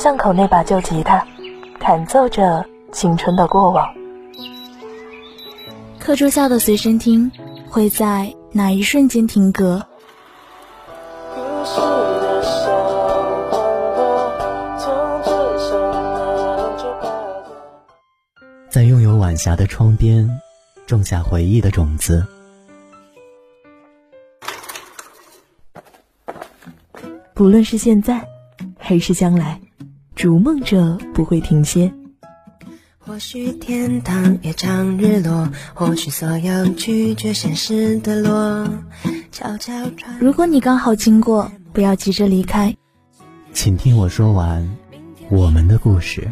巷口那把旧吉他，弹奏着青春的过往。课桌下的随身听，会在哪一瞬间停格？在拥有晚霞的窗边，种下回忆的种子。不论是现在，还是将来，逐梦者不会停歇。或许天堂也常日落，或许所有拒绝现实的落。悄悄传。如果你刚好经过，不要急着离开，请听我说完我们的故事。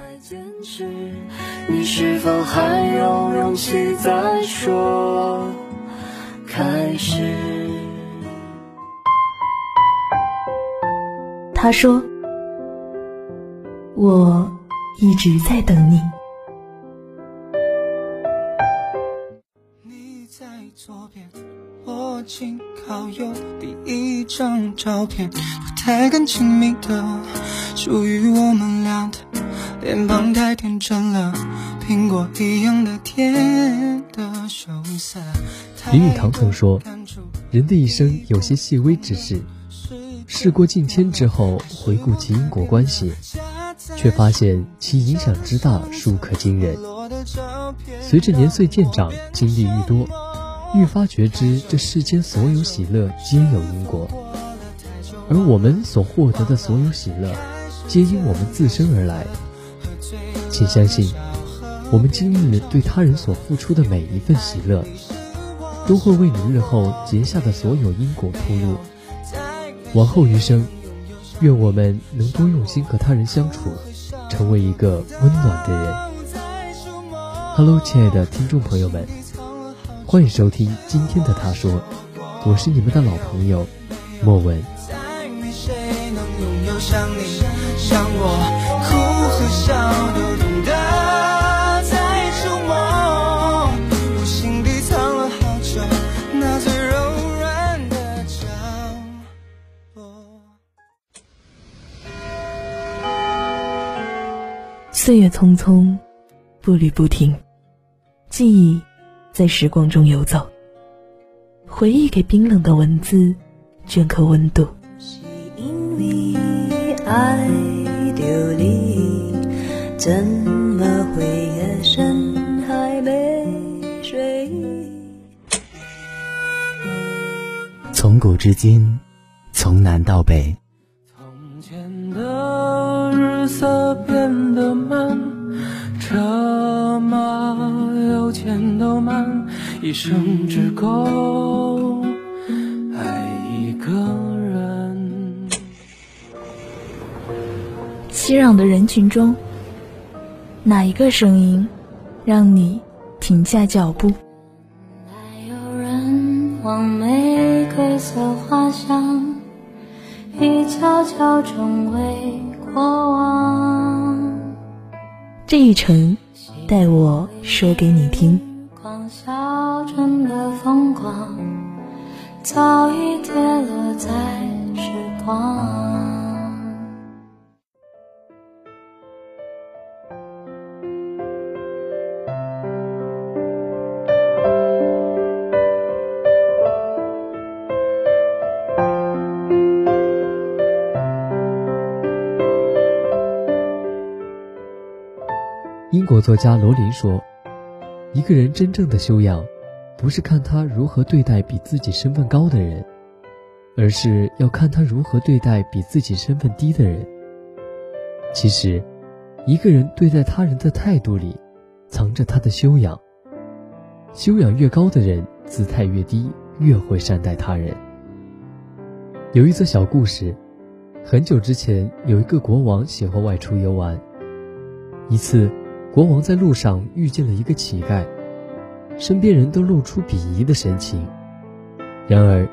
你是否还有勇气再说开始？他说：“我一直在等你。”你在左边，我紧靠右，第一张照片，不太敢亲密的，属于我们俩的。脸庞太天真了，苹果一样的甜的羞涩。林语堂曾说：“人的一生有些细微之事，事过境迁之后，回顾因果关系，却发现其影响之大，殊可惊人。随着年岁渐长，经历愈多，愈发觉知这世间所有喜乐皆有因果，而我们所获得的所有喜乐，皆因我们自身而来。”请相信，我们经历了对他人所付出的每一份喜乐，都会为你日后结下的所有因果铺路。往后余生，愿我们能多用心和他人相处，成为一个温暖的人。Hello，亲爱的听众朋友们，欢迎收听今天的他说，我是你们的老朋友莫文。岁月匆匆，步履不停，记忆在时光中游走，回忆给冰冷的文字镌刻温度。是因为爱丢你，怎么会夜深还没睡？从古至今，从南到北。从前的日色变得邮件都慢，一生只够爱一个人。熙攘的人群中，哪一个声音让你停下脚步？还有人往玫瑰色花香，已悄悄成为过往。这一程，带我说给你听。狂笑中的疯狂，早已跌落在时光。国作家罗琳说：“一个人真正的修养，不是看他如何对待比自己身份高的人，而是要看他如何对待比自己身份低的人。其实，一个人对待他人的态度里，藏着他的修养。修养越高的人，姿态越低，越会善待他人。”有一则小故事，很久之前，有一个国王喜欢外出游玩，一次。国王在路上遇见了一个乞丐，身边人都露出鄙夷的神情。然而，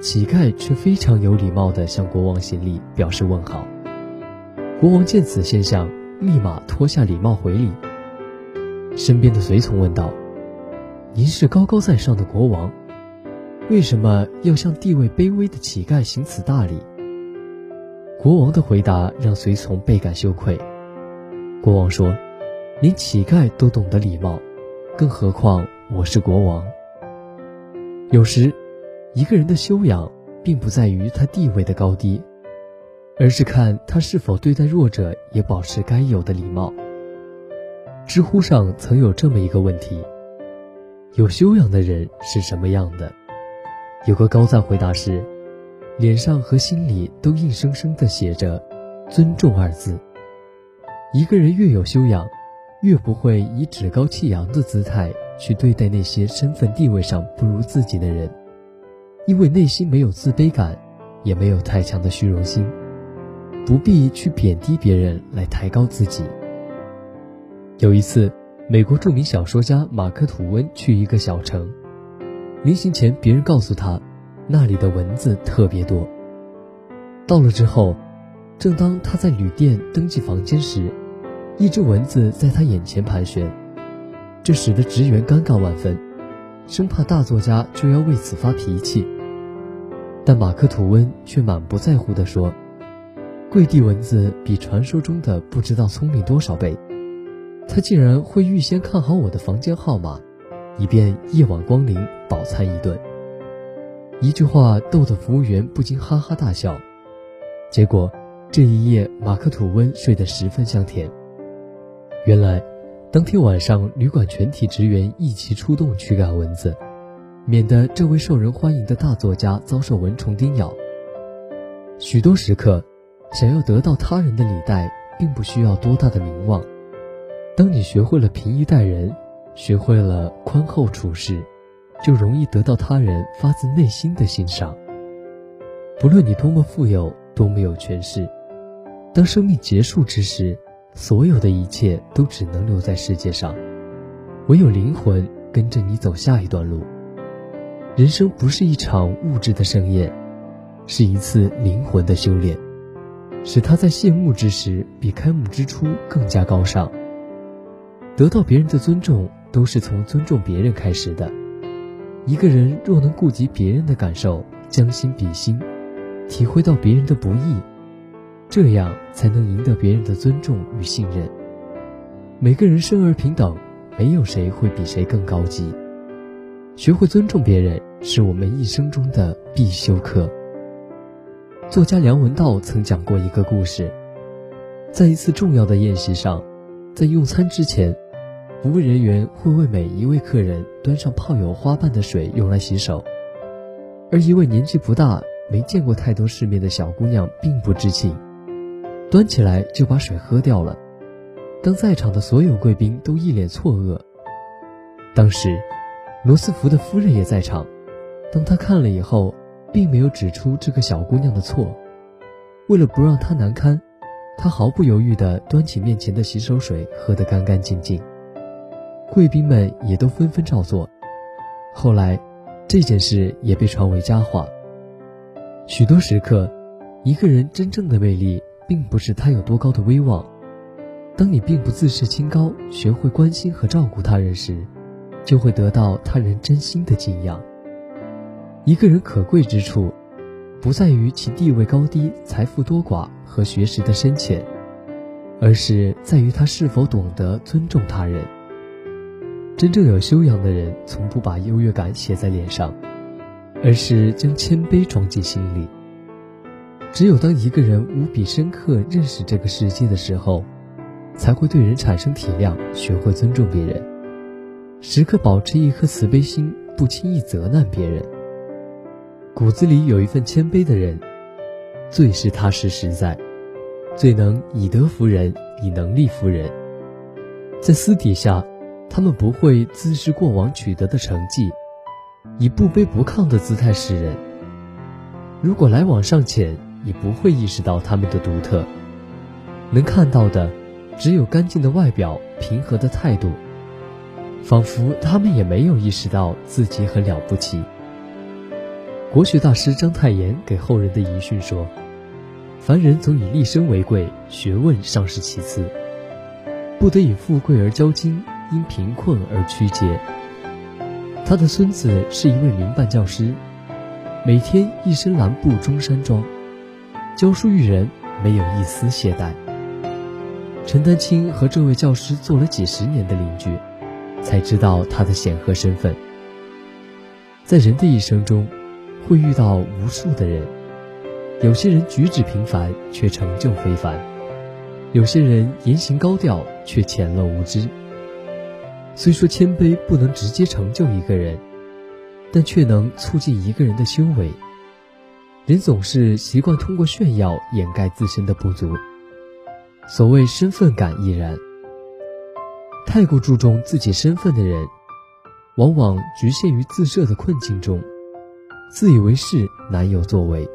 乞丐却非常有礼貌地向国王行礼，表示问好。国王见此现象，立马脱下礼帽回礼。身边的随从问道：“您是高高在上的国王，为什么要向地位卑微的乞丐行此大礼？”国王的回答让随从倍感羞愧。国王说：“连乞丐都懂得礼貌，更何况我是国王。”有时，一个人的修养并不在于他地位的高低，而是看他是否对待弱者也保持该有的礼貌。知乎上曾有这么一个问题：有修养的人是什么样的？有个高赞回答是：脸上和心里都硬生生地写着“尊重”二字。一个人越有修养，越不会以趾高气扬的姿态去对待那些身份地位上不如自己的人，因为内心没有自卑感，也没有太强的虚荣心，不必去贬低别人来抬高自己。有一次，美国著名小说家马克·吐温去一个小城，临行前，别人告诉他，那里的蚊子特别多。到了之后，正当他在旅店登记房间时，一只蚊子在他眼前盘旋，这使得职员尴尬万分，生怕大作家就要为此发脾气。但马克·吐温却满不在乎地说：“跪地蚊子比传说中的不知道聪明多少倍。”他竟然会预先看好我的房间号码，以便夜晚光临饱餐一顿。一句话逗得服务员不禁哈哈大笑。结果这一夜，马克吐温睡得十分香甜。原来，当天晚上旅馆全体职员一齐出动驱赶蚊子，免得这位受人欢迎的大作家遭受蚊虫叮咬。许多时刻，想要得到他人的礼待，并不需要多大的名望。当你学会了平易待人，学会了宽厚处事，就容易得到他人发自内心的欣赏。不论你多么富有，多么有权势，当生命结束之时，所有的一切都只能留在世界上，唯有灵魂跟着你走下一段路。人生不是一场物质的盛宴，是一次灵魂的修炼，使他在谢幕之时比开幕之初更加高尚。得到别人的尊重，都是从尊重别人开始的。一个人若能顾及别人的感受，将心比心，体会到别人的不易，这样才能赢得别人的尊重与信任。每个人生而平等，没有谁会比谁更高级。学会尊重别人，是我们一生中的必修课。作家梁文道曾讲过一个故事，在一次重要的宴席上，在用餐之前。服务人员会为每一位客人端上泡有花瓣的水用来洗手，而一位年纪不大、没见过太多世面的小姑娘并不知情，端起来就把水喝掉了。当在场的所有贵宾都一脸错愕，当时罗斯福的夫人也在场，当他看了以后，并没有指出这个小姑娘的错，为了不让她难堪，他毫不犹豫地端起面前的洗手水喝得干干净净。贵宾们也都纷纷照做，后来，这件事也被传为佳话。许多时刻，一个人真正的魅力，并不是他有多高的威望。当你并不自视清高，学会关心和照顾他人时，就会得到他人真心的敬仰。一个人可贵之处，不在于其地位高低、财富多寡和学识的深浅，而是在于他是否懂得尊重他人。真正有修养的人，从不把优越感写在脸上，而是将谦卑装进心里。只有当一个人无比深刻认识这个世界的时候，才会对人产生体谅，学会尊重别人，时刻保持一颗慈悲心，不轻易责难别人。骨子里有一份谦卑的人，最是踏实实在，最能以德服人，以能力服人，在私底下。他们不会自视过往取得的成绩，以不卑不亢的姿态示人。如果来往尚浅，也不会意识到他们的独特。能看到的，只有干净的外表、平和的态度，仿佛他们也没有意识到自己很了不起。国学大师章太炎给后人的遗训说：“凡人总以立身为贵，学问尚是其次，不得以富贵而骄矜。”因贫困而屈节。他的孙子是一位民办教师，每天一身蓝布中山装，教书育人没有一丝懈怠。陈丹青和这位教师做了几十年的邻居，才知道他的显赫身份。在人的一生中，会遇到无数的人，有些人举止平凡却成就非凡，有些人言行高调却浅陋无知。虽说谦卑不能直接成就一个人，但却能促进一个人的修为。人总是习惯通过炫耀掩盖自身的不足，所谓身份感亦然。太过注重自己身份的人。往往局限于自设的困境中，自以为是，难有作为。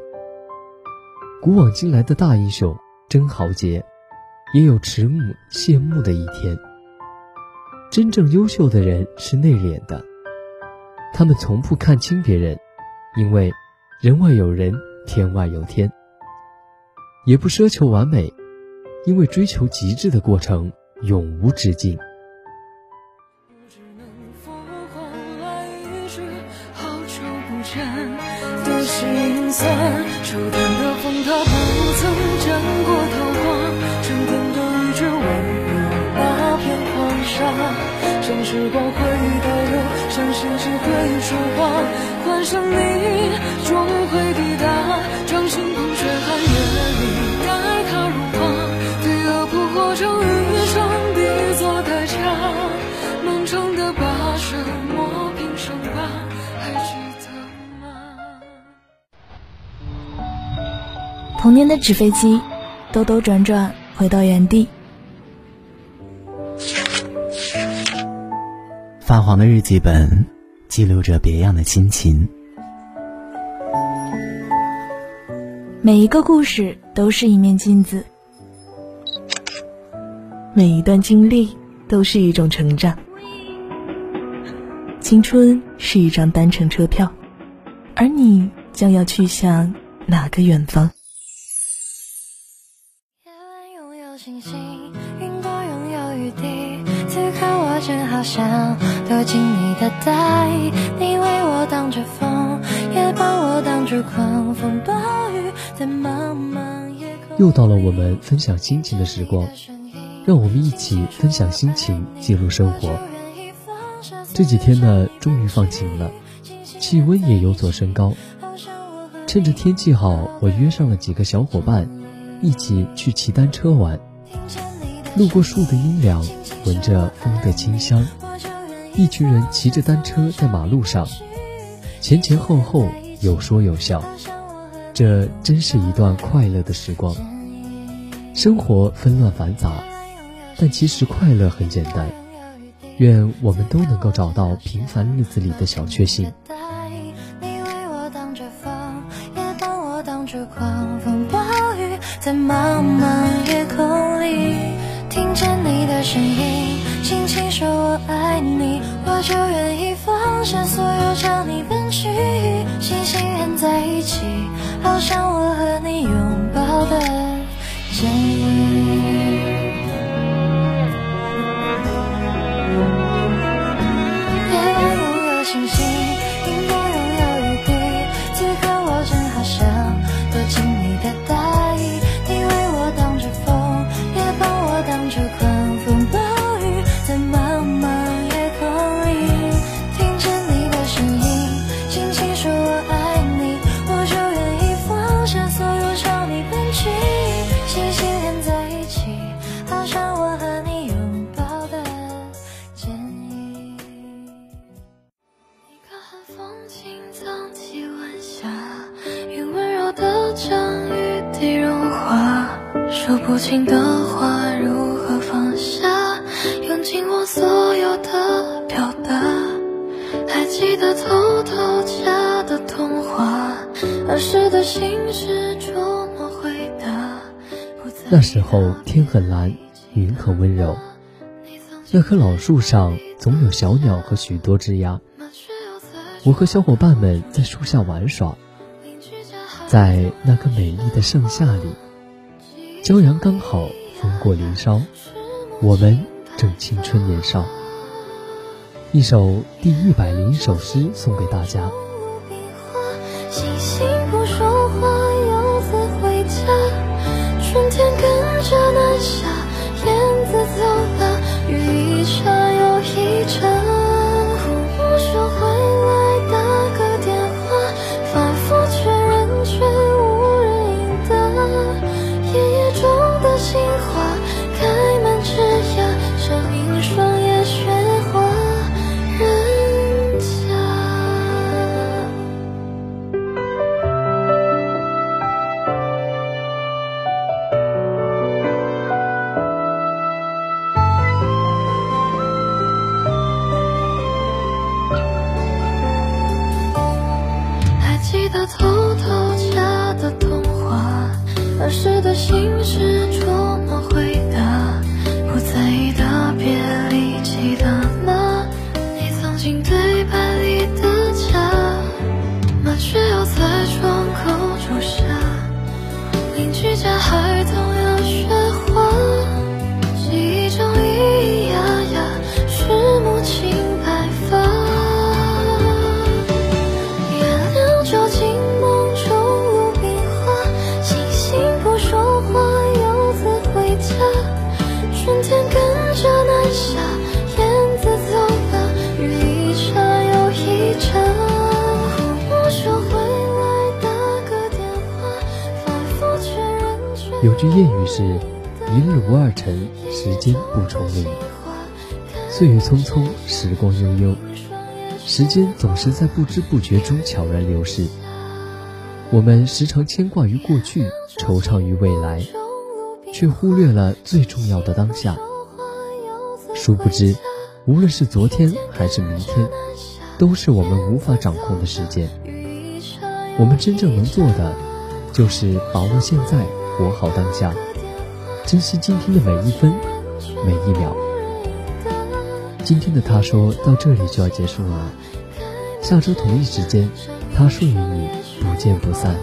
古往今来的大英雄真豪杰，也有迟暮谢幕的一天。真正优秀的人是内敛的，他们从不看轻别人，因为人外有人，天外有天。也不奢求完美，因为追求极致的过程永无止境。秋天的风，它不曾沾过桃花；春天的雨，只温柔那片黄沙。像时光会倒流，像星星会说话，幻想你，终会抵达。掌心捧雪寒夜里，待它融化，飞蛾扑火，成遇上的座代价。漫长的跋涉，磨平伤疤，还记得吗。童年的纸飞机，兜兜转转回到原地。发黄的日记本，记录着别样的心情。每一个故事都是一面镜子，每一段经历都是一种成长。青春是一张单程车票，而你将要去向哪个远方？夜晚拥有星星，我正好想躲进你的大衣，你为我挡着风，也帮我挡住狂风暴雨，在茫茫夜空。又到了我们分享心情的时光，让我们一起分享心情，记录生活。这几天呢，终于放晴了，气温也有所升高。趁着天气好，我约上了几个小伙伴，一起去骑单车玩。路过树的阴凉，闻着风的清香，一群人骑着单车在马路上，前前后后有说有笑，这真是一段快乐的时光。生活纷乱繁杂，但其实快乐很简单。愿我们都能够找到平凡日子里的小确幸。你为我挡着风，也帮我挡住狂风暴雨，在茫茫好像我和你拥抱的不清的话如何放下？用尽我所有的表达。还记得偷偷加的童话，儿时的心事捉摸回答。那时候天很蓝，云很温柔。那棵老树上总有小鸟和许多枝丫。我和小伙伴们在树下玩耍，在那个美丽的盛夏里。骄阳刚好，风过林梢，我们正青春年少。一首第一百零一首诗送给大家。星星不说话，游子回家，春天跟着南下，燕子走了，雨一场又一场。还记得偷偷夹的童话，儿时的心事捉摸回答，句谚语是：“一日无二晨，时间不重临。”岁月匆匆，时光悠悠，时间总是在不知不觉中悄然流逝。我们时常牵挂于过去，惆怅于未来，却忽略了最重要的当下。殊不知，无论是昨天还是明天，都是我们无法掌控的时间。我们真正能做的，就是把握现在，活好当下，珍惜今天的每一分、每一秒。今天的他说到这里就要结束了，下周同一时间，他说与你不见不散。